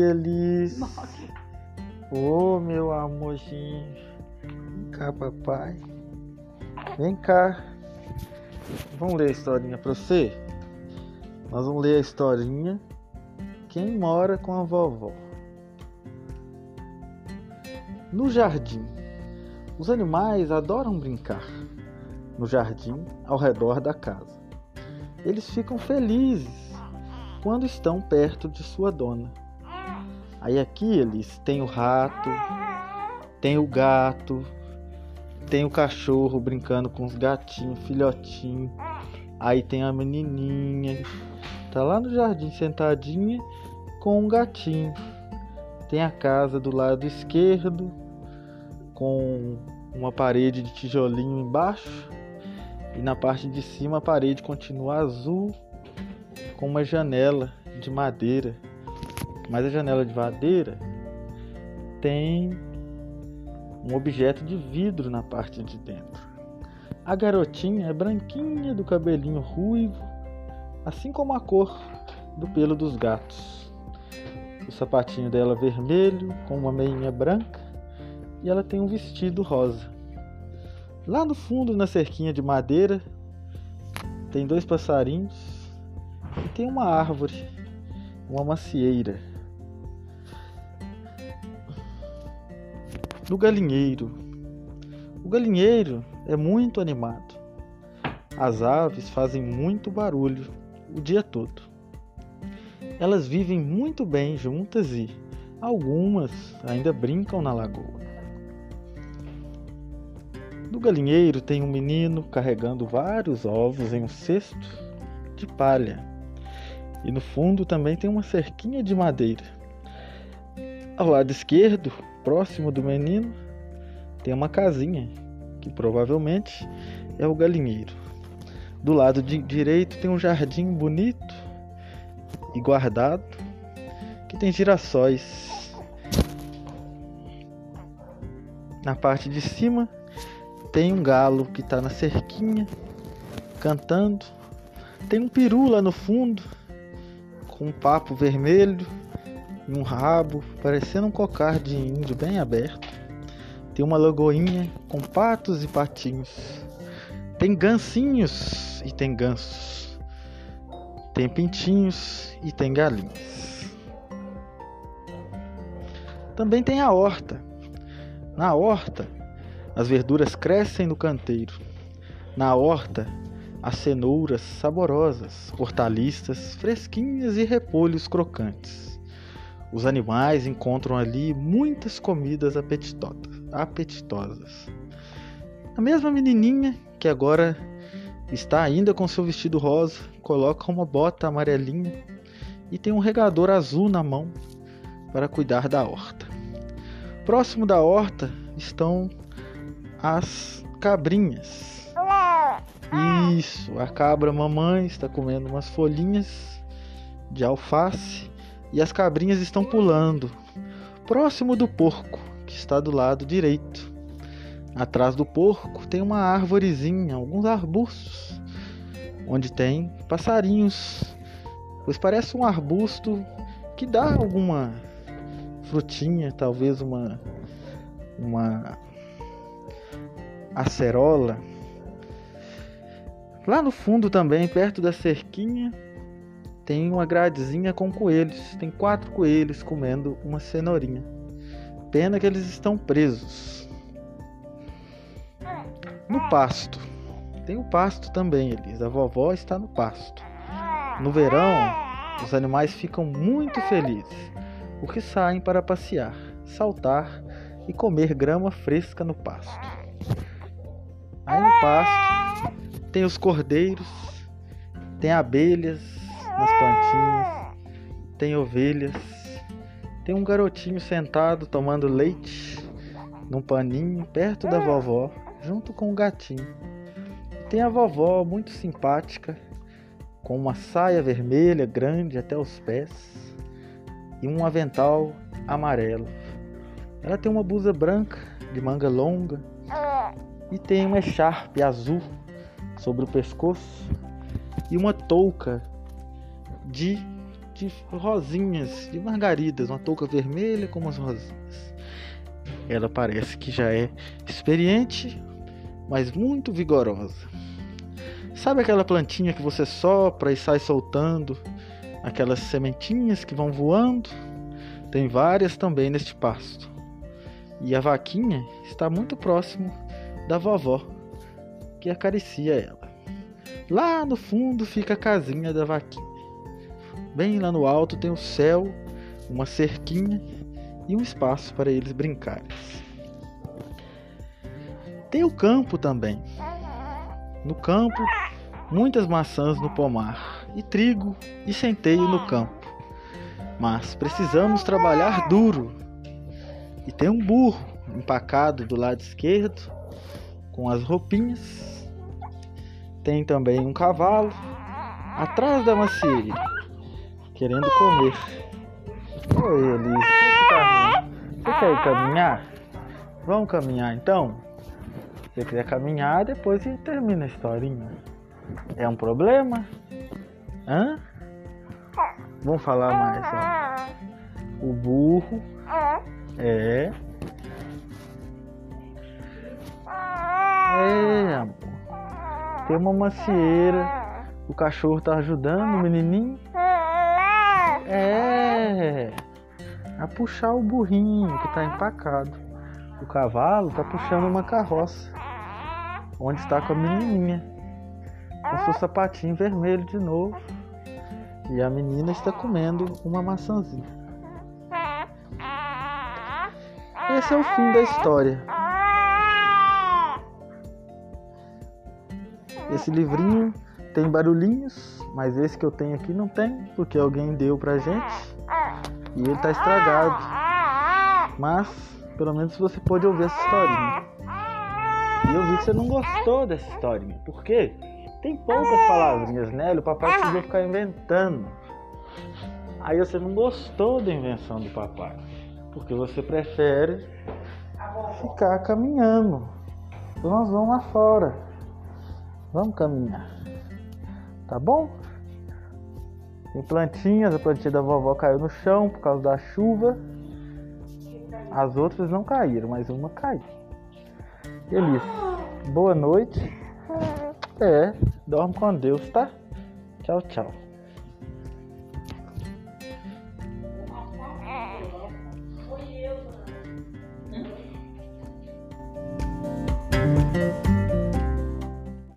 Elis. Ô, oh, meu amorzinho. Vem cá, papai. Vem cá. Vamos ler a historinha pra você? Nós vamos ler a historinha. Quem mora com a vovó? No jardim. Os animais adoram brincar no jardim ao redor da casa. Eles ficam felizes quando estão perto de sua dona. Aí aqui eles têm o rato, tem o gato, tem o cachorro brincando com os gatinhos, filhotinho. Aí tem a menininha, tá lá no jardim sentadinha com um gatinho. Tem a casa do lado esquerdo com uma parede de tijolinho embaixo e na parte de cima a parede continua azul com uma janela de madeira. Mas a janela de madeira tem um objeto de vidro na parte de dentro. A garotinha é branquinha, do cabelinho ruivo, assim como a cor do pelo dos gatos. O sapatinho dela vermelho, com uma meinha branca, e ela tem um vestido rosa. Lá no fundo, na cerquinha de madeira, tem dois passarinhos e tem uma árvore, uma macieira. No galinheiro. O galinheiro é muito animado. As aves fazem muito barulho o dia todo. Elas vivem muito bem juntas e algumas ainda brincam na lagoa. No galinheiro tem um menino carregando vários ovos em um cesto de palha. E no fundo também tem uma cerquinha de madeira. Ao lado esquerdo, próximo do menino, tem uma casinha, que provavelmente é o galinheiro. Do lado direito tem um jardim bonito e guardado, que tem girassóis. Na parte de cima tem um galo que está na cerquinha cantando. Tem um peru lá no fundo com um papo vermelho e um rabo parecendo um cocar de índio bem aberto. Tem uma lagoinha com patos e patinhos. Tem gancinhos e tem gansos. Tem pintinhos e tem galinhas. Também tem a horta. Na horta as verduras crescem no canteiro. Na horta, as cenouras saborosas, hortaliças fresquinhas e repolhos crocantes. Os animais encontram ali muitas comidas apetitosas. A mesma menininha, que agora está ainda com seu vestido rosa, coloca uma bota amarelinha e tem um regador azul na mão para cuidar da horta. Próximo da horta estão as cabrinhas. Isso, a cabra mamãe está comendo umas folhinhas de alface e as cabrinhas estão pulando próximo do porco, que está do lado direito. Atrás do porco tem uma árvorezinha, alguns arbustos, onde tem passarinhos, pois parece um arbusto que dá alguma frutinha, talvez uma uma acerola. Lá no fundo também, perto da cerquinha, tem uma gradezinha com coelhos. Tem quatro coelhos comendo uma cenourinha. Pena que eles estão presos. No pasto. Tem o pasto também, Elis. A vovó está no pasto. No verão, os animais ficam muito felizes, porque saem para passear, saltar e comer grama fresca no pasto. Aí no pasto tem os cordeiros, tem abelhas nas plantinhas, tem ovelhas, tem um garotinho sentado tomando leite num paninho perto da vovó, junto com o gatinho. Tem a vovó muito simpática, com uma saia vermelha grande até os pés e um avental amarelo. Ela tem uma blusa branca de manga longa e tem uma echarpe azul sobre o pescoço e uma touca de de rosinhas, de margaridas, uma touca vermelha com umas rosinhas. Ela parece que já é experiente, mas muito vigorosa. Sabe aquela plantinha que você sopra e sai soltando aquelas sementinhas que vão voando? Tem várias também neste pasto. E a vaquinha está muito próximo da vovó, que acaricia ela. Lá no fundo fica a casinha da vaquinha. Bem lá no alto tem o céu, uma cerquinha e um espaço para eles brincarem. Tem o campo também. No campo, muitas maçãs no pomar, e trigo e centeio no campo. Mas precisamos trabalhar duro. E tem um burro empacado do lado esquerdo, com as roupinhas. Tem também um cavalo atrás da macieira, querendo comer. Oi, Elise, você quer caminhar? Vamos caminhar então? Se você quiser caminhar, depois gente termina a historinha. É um problema? Hã? Vamos falar mais, ó. O burro é. É, amor. Tem uma macieira. O cachorro tá ajudando o menininho. É. A puxar o burrinho que tá empacado. O cavalo tá puxando uma carroça. Onde está com a menininha. Com seu sapatinho vermelho de novo. E a menina está comendo uma maçãzinha. Esse é o fim da história. Esse livrinho tem barulhinhos, mas esse que eu tenho aqui não tem, porque alguém deu pra gente e ele tá estragado. Mas pelo menos você pode ouvir essa historinha. E eu vi que você não gostou dessa historinha. Por quê? Tem poucas palavrinhas nela, o papai precisou ficar inventando. Aí você não gostou da invenção do papai, porque você prefere ficar caminhando. Então nós vamos lá fora. Vamos caminhar. Tá bom? Tem plantinhas, a plantinha da vovó caiu no chão por causa da chuva. As outras não caíram, mas uma caiu. Elise, boa noite. É, dorme com Deus, tá? Tchau, tchau.